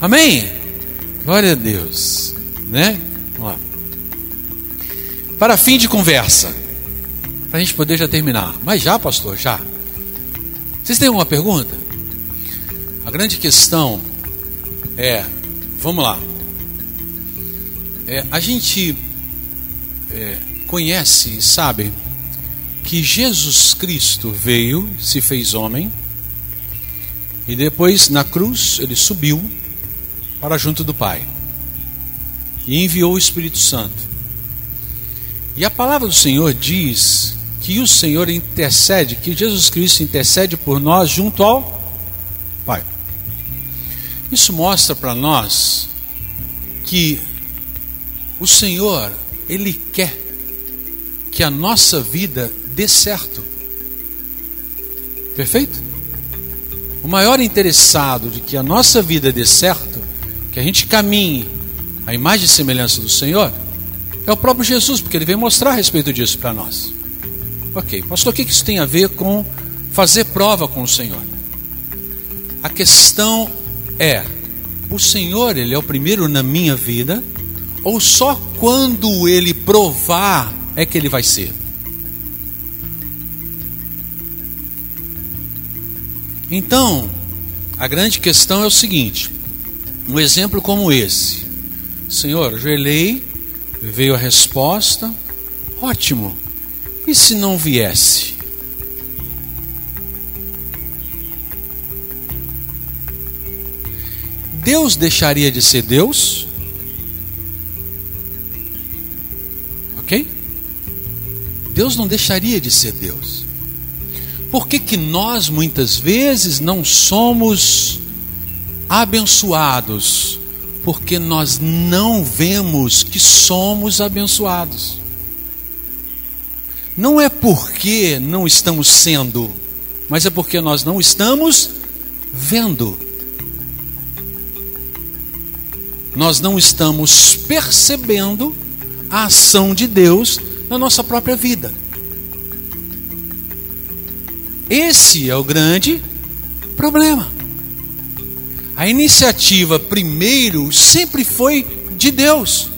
Amém? Glória a Deus. Né? Vamos lá. Para fim de conversa, para a gente poder já terminar. Mas já, pastor, já. Vocês têm alguma pergunta? A grande questão é, vamos lá. É, a gente é, conhece e sabe que Jesus Cristo veio, se fez homem, e depois na cruz ele subiu para junto do Pai e enviou o Espírito Santo. E a palavra do Senhor diz que o Senhor intercede, que Jesus Cristo intercede por nós junto ao Pai. Isso mostra para nós que o Senhor, Ele quer que a nossa vida dê certo. Perfeito? O maior interessado de que a nossa vida dê certo, que a gente caminhe a imagem e semelhança do Senhor, é o próprio Jesus, porque ele veio mostrar a respeito disso para nós. Ok, pastor, o que isso tem a ver com fazer prova com o Senhor? A questão é: o Senhor, Ele é o primeiro na minha vida, ou só quando Ele provar é que Ele vai ser? Então, a grande questão é o seguinte: um exemplo como esse, Senhor, ajoelhei, veio a resposta, ótimo, e se não viesse? Deus deixaria de ser Deus? Deus não deixaria de ser Deus. Por que, que nós muitas vezes não somos abençoados? Porque nós não vemos que somos abençoados. Não é porque não estamos sendo, mas é porque nós não estamos vendo. Nós não estamos percebendo a ação de Deus na nossa própria vida. Esse é o grande problema. A iniciativa primeiro sempre foi de Deus.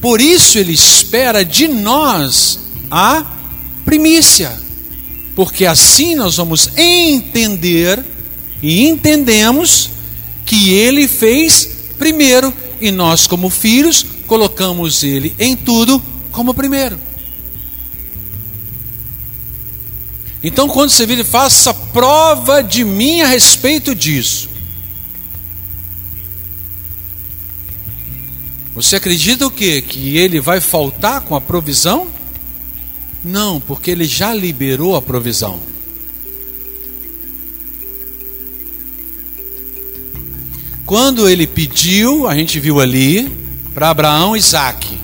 Por isso ele espera de nós a primícia. Porque assim nós vamos entender e entendemos que ele fez primeiro e nós como filhos colocamos ele em tudo como primeiro. Então, quando você vira faça prova de mim a respeito disso, você acredita o quê? Que ele vai faltar com a provisão? Não, porque ele já liberou a provisão. Quando ele pediu, a gente viu ali, para Abraão Isaac.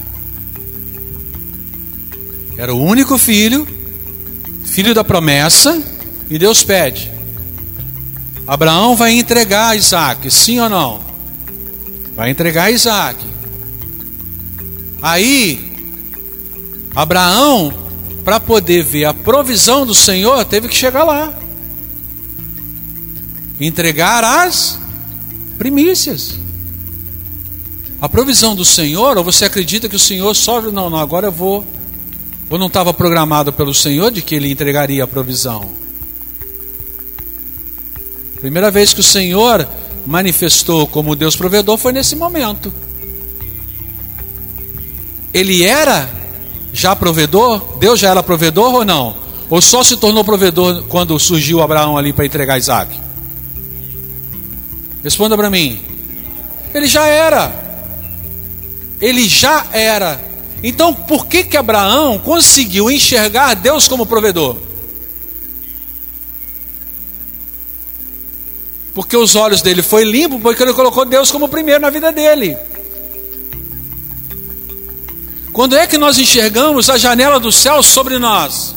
Era o único filho filho da promessa, e Deus pede: Abraão vai entregar Isaac, sim ou não? Vai entregar Isaac. Aí, Abraão, para poder ver a provisão do Senhor, teve que chegar lá entregar as primícias. A provisão do Senhor, ou você acredita que o Senhor só. Não, não, agora eu vou ou não estava programado pelo Senhor de que ele entregaria a provisão? Primeira vez que o Senhor manifestou como Deus provedor foi nesse momento. Ele era já provedor? Deus já era provedor ou não? Ou só se tornou provedor quando surgiu Abraão ali para entregar Isaac? Responda para mim. Ele já era. Ele já era. Então, por que que Abraão conseguiu enxergar Deus como provedor? Porque os olhos dele foi limpo, porque ele colocou Deus como primeiro na vida dele. Quando é que nós enxergamos a janela do céu sobre nós?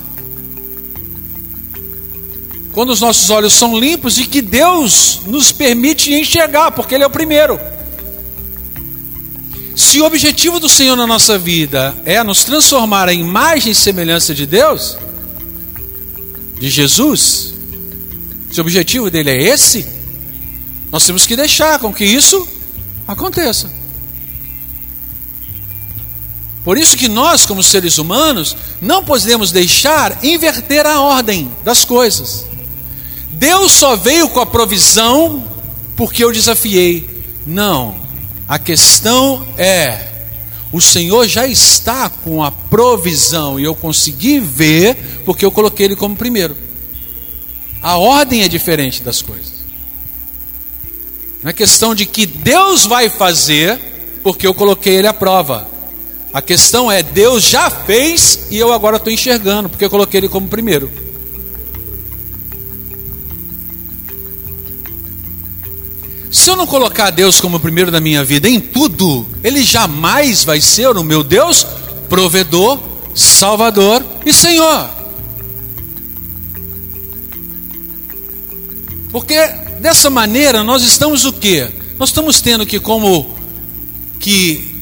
Quando os nossos olhos são limpos e que Deus nos permite enxergar, porque Ele é o primeiro. Se o objetivo do Senhor na nossa vida é nos transformar em imagem e semelhança de Deus, de Jesus, se o objetivo dele é esse, nós temos que deixar com que isso aconteça. Por isso que nós, como seres humanos, não podemos deixar inverter a ordem das coisas. Deus só veio com a provisão porque eu desafiei. Não. A questão é: o Senhor já está com a provisão e eu consegui ver porque eu coloquei Ele como primeiro. A ordem é diferente das coisas. Não é questão de que Deus vai fazer porque eu coloquei Ele à prova. A questão é: Deus já fez e eu agora estou enxergando porque eu coloquei Ele como primeiro. Se eu não colocar Deus como primeiro da minha vida em tudo, Ele jamais vai ser o meu Deus provedor, Salvador e Senhor. Porque dessa maneira nós estamos o quê? Nós estamos tendo que como que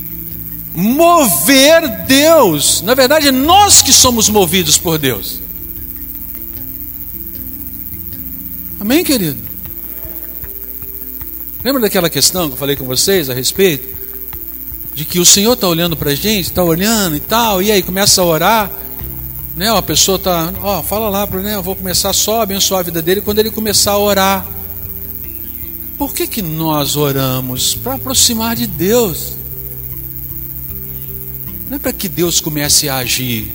mover Deus. Na verdade, nós que somos movidos por Deus. Amém, querido? Lembra daquela questão que eu falei com vocês a respeito? De que o Senhor está olhando para a gente, está olhando e tal, e aí começa a orar, né? A pessoa está, ó, fala lá né? Eu vou começar só a abençoar a vida dele quando ele começar a orar. Por que que nós oramos para aproximar de Deus? Não é para que Deus comece a agir,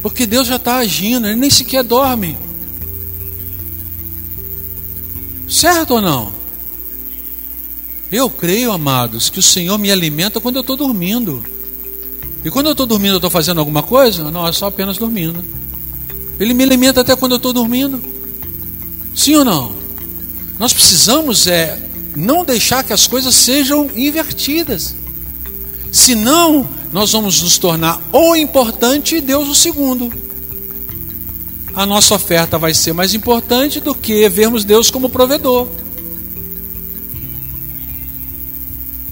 porque Deus já está agindo, ele nem sequer dorme. Certo ou não? Eu creio, amados, que o Senhor me alimenta quando eu estou dormindo. E quando eu estou dormindo, eu estou fazendo alguma coisa? Não, é só apenas dormindo. Ele me alimenta até quando eu estou dormindo. Sim ou não? Nós precisamos é não deixar que as coisas sejam invertidas. Senão, nós vamos nos tornar o importante e Deus o segundo a nossa oferta vai ser mais importante do que vermos Deus como provedor.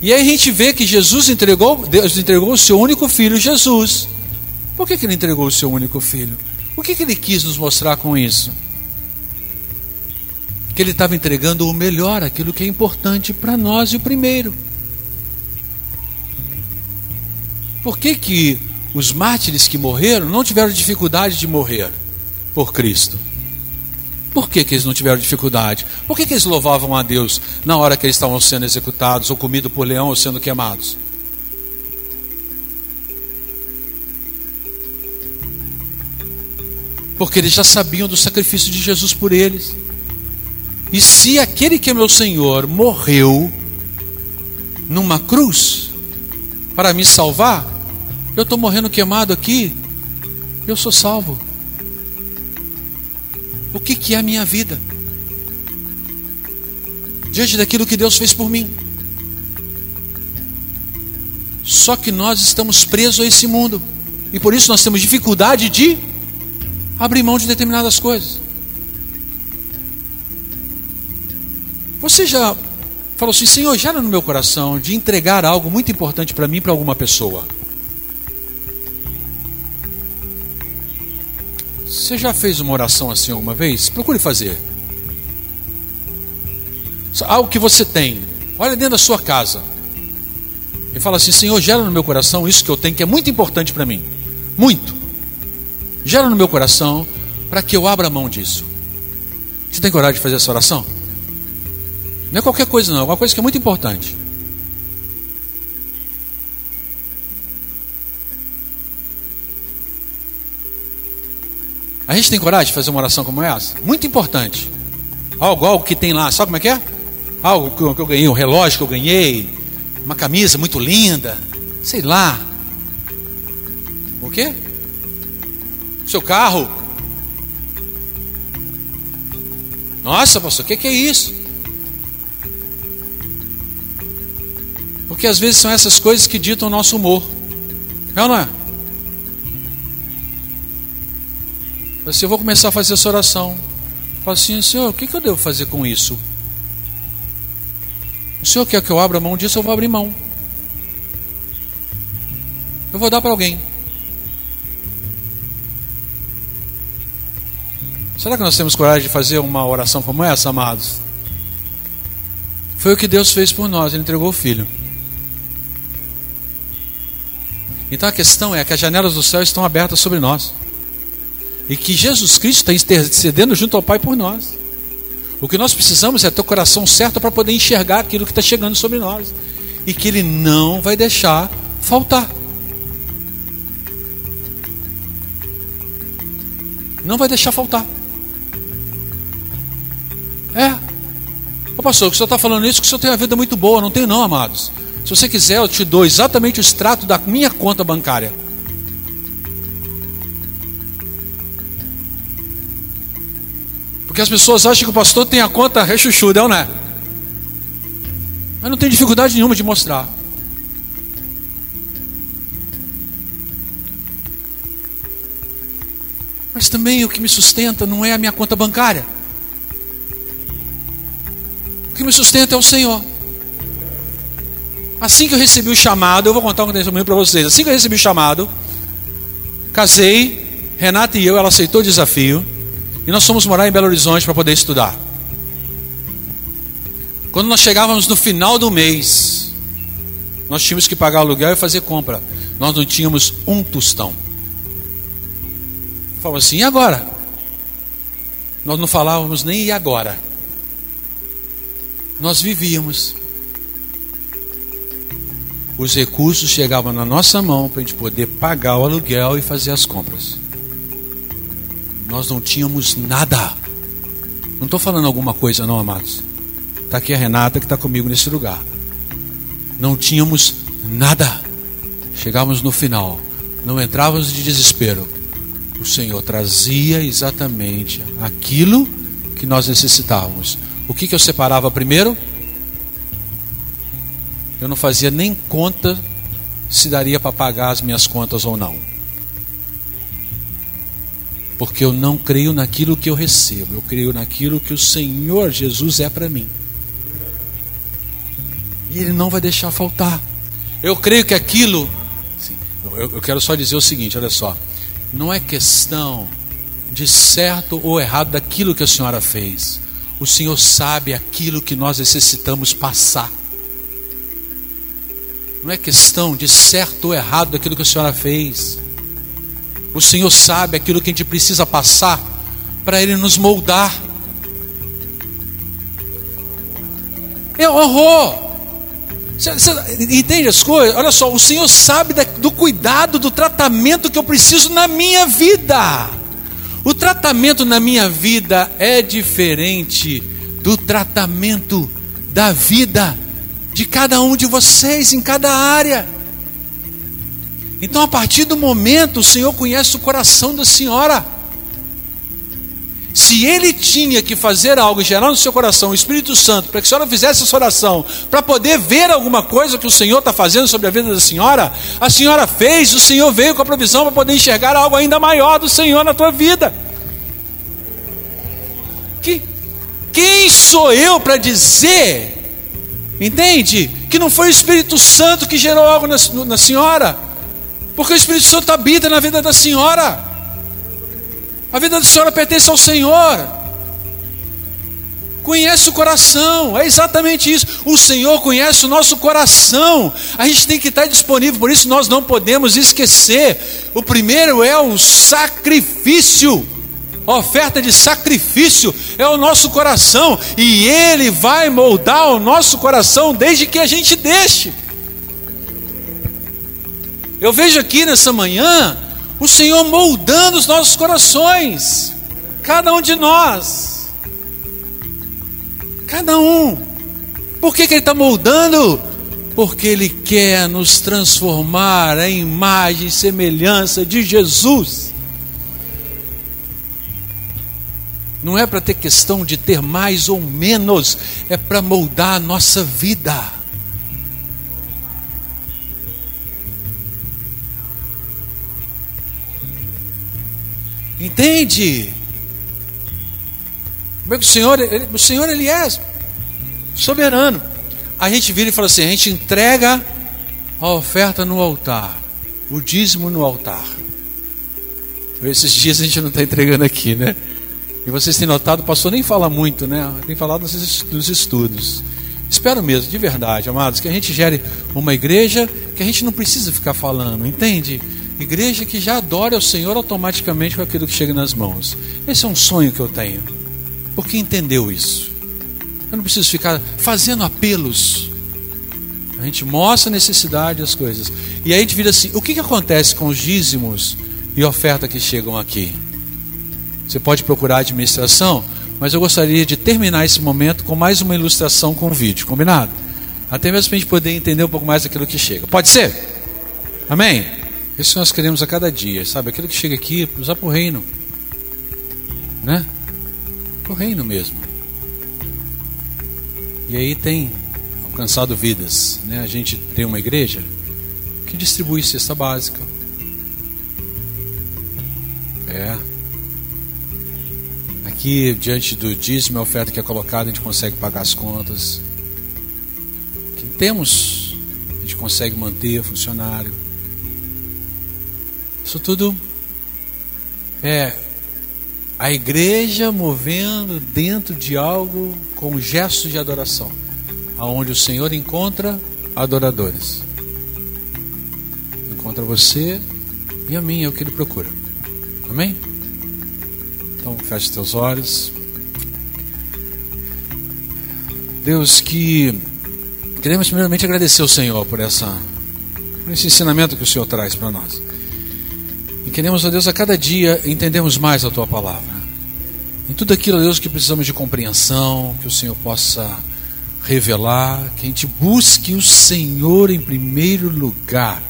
E aí a gente vê que Jesus entregou, Deus entregou o seu único filho, Jesus. Por que, que ele entregou o seu único filho? O que, que ele quis nos mostrar com isso? Que ele estava entregando o melhor, aquilo que é importante para nós e o primeiro. Por que, que os mártires que morreram não tiveram dificuldade de morrer? Por Cristo. Por que, que eles não tiveram dificuldade? Por que, que eles louvavam a Deus na hora que eles estavam sendo executados, ou comidos por leão, ou sendo queimados? Porque eles já sabiam do sacrifício de Jesus por eles. E se aquele que é meu Senhor morreu numa cruz para me salvar, eu estou morrendo queimado aqui, eu sou salvo. O que, que é a minha vida? Diante daquilo que Deus fez por mim. Só que nós estamos presos a esse mundo. E por isso nós temos dificuldade de abrir mão de determinadas coisas. Você já falou assim, Senhor, gera no meu coração de entregar algo muito importante para mim, para alguma pessoa. Você já fez uma oração assim alguma vez? Procure fazer. Algo que você tem. Olha dentro da sua casa. E fala assim: Senhor, gera no meu coração isso que eu tenho, que é muito importante para mim. Muito. Gera no meu coração para que eu abra mão disso. Você tem coragem de fazer essa oração? Não é qualquer coisa, não. É uma coisa que é muito importante. A gente tem coragem de fazer uma oração como essa? Muito importante. Algo, algo que tem lá, sabe como é que é? Algo que eu ganhei, um relógio que eu ganhei, uma camisa muito linda, sei lá. O quê? Seu carro. Nossa, pastor, o que, que é isso? Porque às vezes são essas coisas que ditam o nosso humor. É ou não é? Assim, eu vou começar a fazer essa oração. Falo assim, Senhor, o que, que eu devo fazer com isso? O Senhor quer que eu abra mão disso, eu vou abrir mão. Eu vou dar para alguém. Será que nós temos coragem de fazer uma oração como essa, amados? Foi o que Deus fez por nós, Ele entregou o Filho. Então a questão é que as janelas do céu estão abertas sobre nós. E que Jesus Cristo está intercedendo junto ao Pai por nós. O que nós precisamos é ter o coração certo para poder enxergar aquilo que está chegando sobre nós. E que Ele não vai deixar faltar. Não vai deixar faltar. É. Ô pastor, o senhor está falando isso que o senhor tem uma vida muito boa. Não tenho não, amados. Se você quiser, eu te dou exatamente o extrato da minha conta bancária. Porque as pessoas acham que o pastor tem a conta rechuchuda, não é? Mas não tem dificuldade nenhuma de mostrar. Mas também o que me sustenta não é a minha conta bancária. O que me sustenta é o Senhor. Assim que eu recebi o chamado, eu vou contar um testemunho para vocês. Assim que eu recebi o chamado, casei, Renata e eu, ela aceitou o desafio, e nós fomos morar em Belo Horizonte para poder estudar. Quando nós chegávamos no final do mês, nós tínhamos que pagar aluguel e fazer compra. Nós não tínhamos um tostão. Falava assim, e agora? Nós não falávamos nem e agora. Nós vivíamos. Os recursos chegavam na nossa mão para a gente poder pagar o aluguel e fazer as compras. Nós não tínhamos nada. Não estou falando alguma coisa, não, amados. Está aqui a Renata que está comigo nesse lugar. Não tínhamos nada. Chegávamos no final. Não entrávamos de desespero o Senhor trazia exatamente aquilo que nós necessitávamos. O que, que eu separava primeiro? Eu não fazia nem conta se daria para pagar as minhas contas ou não. Porque eu não creio naquilo que eu recebo, eu creio naquilo que o Senhor Jesus é para mim. E Ele não vai deixar faltar. Eu creio que aquilo. eu quero só dizer o seguinte: olha só não é questão de certo ou errado daquilo que a senhora fez. O Senhor sabe aquilo que nós necessitamos passar. Não é questão de certo ou errado daquilo que a senhora fez. O Senhor sabe aquilo que a gente precisa passar para Ele nos moldar. É horror. Você, você entende as coisas? Olha só, o Senhor sabe da, do cuidado, do tratamento que eu preciso na minha vida. O tratamento na minha vida é diferente do tratamento da vida de cada um de vocês em cada área. Então, a partir do momento, o Senhor conhece o coração da senhora. Se ele tinha que fazer algo e gerar no seu coração o Espírito Santo para que a senhora fizesse essa oração, para poder ver alguma coisa que o Senhor está fazendo sobre a vida da senhora, a senhora fez, o Senhor veio com a provisão para poder enxergar algo ainda maior do Senhor na tua vida. Que, quem sou eu para dizer, entende? Que não foi o Espírito Santo que gerou algo na, na senhora, porque o Espírito Santo habita na vida da senhora. A vida da senhora pertence ao Senhor. Conhece o coração, é exatamente isso. O Senhor conhece o nosso coração. A gente tem que estar disponível, por isso nós não podemos esquecer. O primeiro é o sacrifício. A oferta de sacrifício é o nosso coração, e Ele vai moldar o nosso coração desde que a gente deixe. Eu vejo aqui nessa manhã o Senhor moldando os nossos corações, cada um de nós, cada um. Por que, que Ele está moldando? Porque Ele quer nos transformar em imagem e semelhança de Jesus. Não é para ter questão de ter mais ou menos, é para moldar a nossa vida. Entende? Como é que o Senhor, ele, o Senhor ele é soberano. A gente vira e fala assim: a gente entrega a oferta no altar, o dízimo no altar. Esses dias a gente não está entregando aqui, né? E vocês têm notado, o pastor nem fala muito, né? Tem falado nos estudos. Espero mesmo, de verdade, amados, que a gente gere uma igreja que a gente não precisa ficar falando, entende? Igreja que já adora o Senhor automaticamente com aquilo que chega nas mãos. Esse é um sonho que eu tenho. Porque entendeu isso. Eu não preciso ficar fazendo apelos. A gente mostra a necessidade das coisas. E aí a gente vira assim: o que, que acontece com os dízimos e oferta que chegam aqui? Você pode procurar a administração, mas eu gostaria de terminar esse momento com mais uma ilustração com o vídeo, combinado? Até mesmo para a gente poder entender um pouco mais daquilo que chega. Pode ser? Amém? Isso nós queremos a cada dia, sabe? Aquilo que chega aqui, usar para o reino. Né? Para o reino mesmo. E aí tem alcançado vidas. Né? A gente tem uma igreja que distribui cesta básica. É. Aqui, diante do dízimo e oferta que é colocada, a gente consegue pagar as contas. Que temos, a gente consegue manter funcionário. Isso tudo é a igreja movendo dentro de algo com gestos de adoração, aonde o Senhor encontra adoradores. Encontra você e a mim é o que ele procura. Amém? Então feche teus olhos. Deus, que queremos primeiramente agradecer ao Senhor por essa por esse ensinamento que o Senhor traz para nós. Queremos, ó Deus, a cada dia entendermos mais a tua palavra. Em tudo aquilo, Deus, que precisamos de compreensão, que o Senhor possa revelar, que a gente busque o Senhor em primeiro lugar,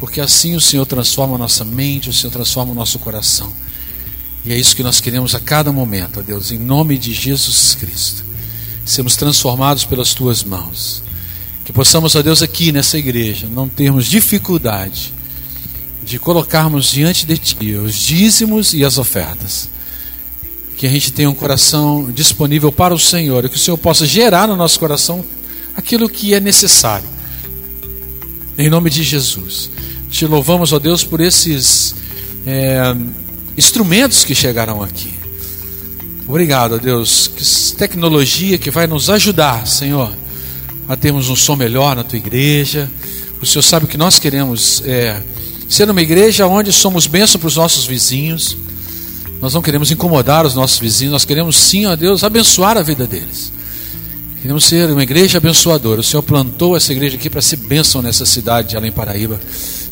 porque assim o Senhor transforma a nossa mente, o Senhor transforma o nosso coração. E é isso que nós queremos a cada momento, ó Deus, em nome de Jesus Cristo. Sermos transformados pelas tuas mãos. Que possamos, ó Deus, aqui nessa igreja, não termos dificuldade de colocarmos diante de Ti os dízimos e as ofertas. Que a gente tenha um coração disponível para o Senhor, e que o Senhor possa gerar no nosso coração aquilo que é necessário. Em nome de Jesus. Te louvamos, ó Deus, por esses é, instrumentos que chegaram aqui. Obrigado, ó Deus. Que tecnologia que vai nos ajudar, Senhor, a termos um som melhor na tua igreja. O Senhor sabe que nós queremos. É, ser uma igreja onde somos bênção para os nossos vizinhos. Nós não queremos incomodar os nossos vizinhos, nós queremos sim, ó Deus, abençoar a vida deles. Queremos ser uma igreja abençoadora. O Senhor plantou essa igreja aqui para ser bênção nessa cidade de Além Paraíba.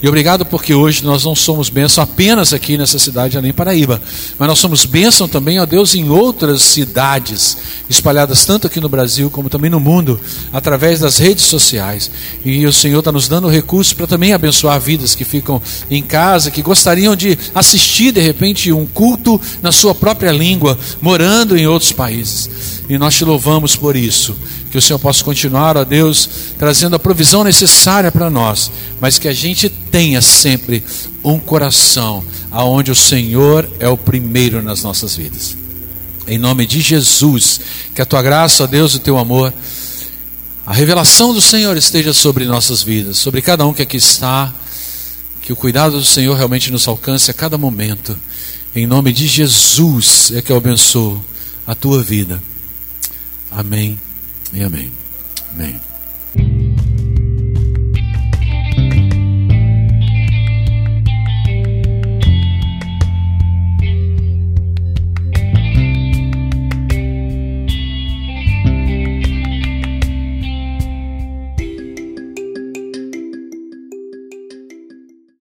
E obrigado porque hoje nós não somos bênção apenas aqui nessa cidade de Além Paraíba, mas nós somos bênção também, ó Deus, em outras cidades, espalhadas tanto aqui no Brasil como também no mundo, através das redes sociais. E o Senhor está nos dando recursos para também abençoar vidas que ficam em casa, que gostariam de assistir de repente um culto na sua própria língua, morando em outros países. E nós te louvamos por isso. Que o Senhor possa continuar, ó Deus, trazendo a provisão necessária para nós, mas que a gente tenha sempre um coração aonde o Senhor é o primeiro nas nossas vidas. Em nome de Jesus, que a tua graça, ó Deus, o teu amor, a revelação do Senhor esteja sobre nossas vidas, sobre cada um que aqui está, que o cuidado do Senhor realmente nos alcance a cada momento. Em nome de Jesus é que eu abençoo a tua vida. Amém e amém. Amém.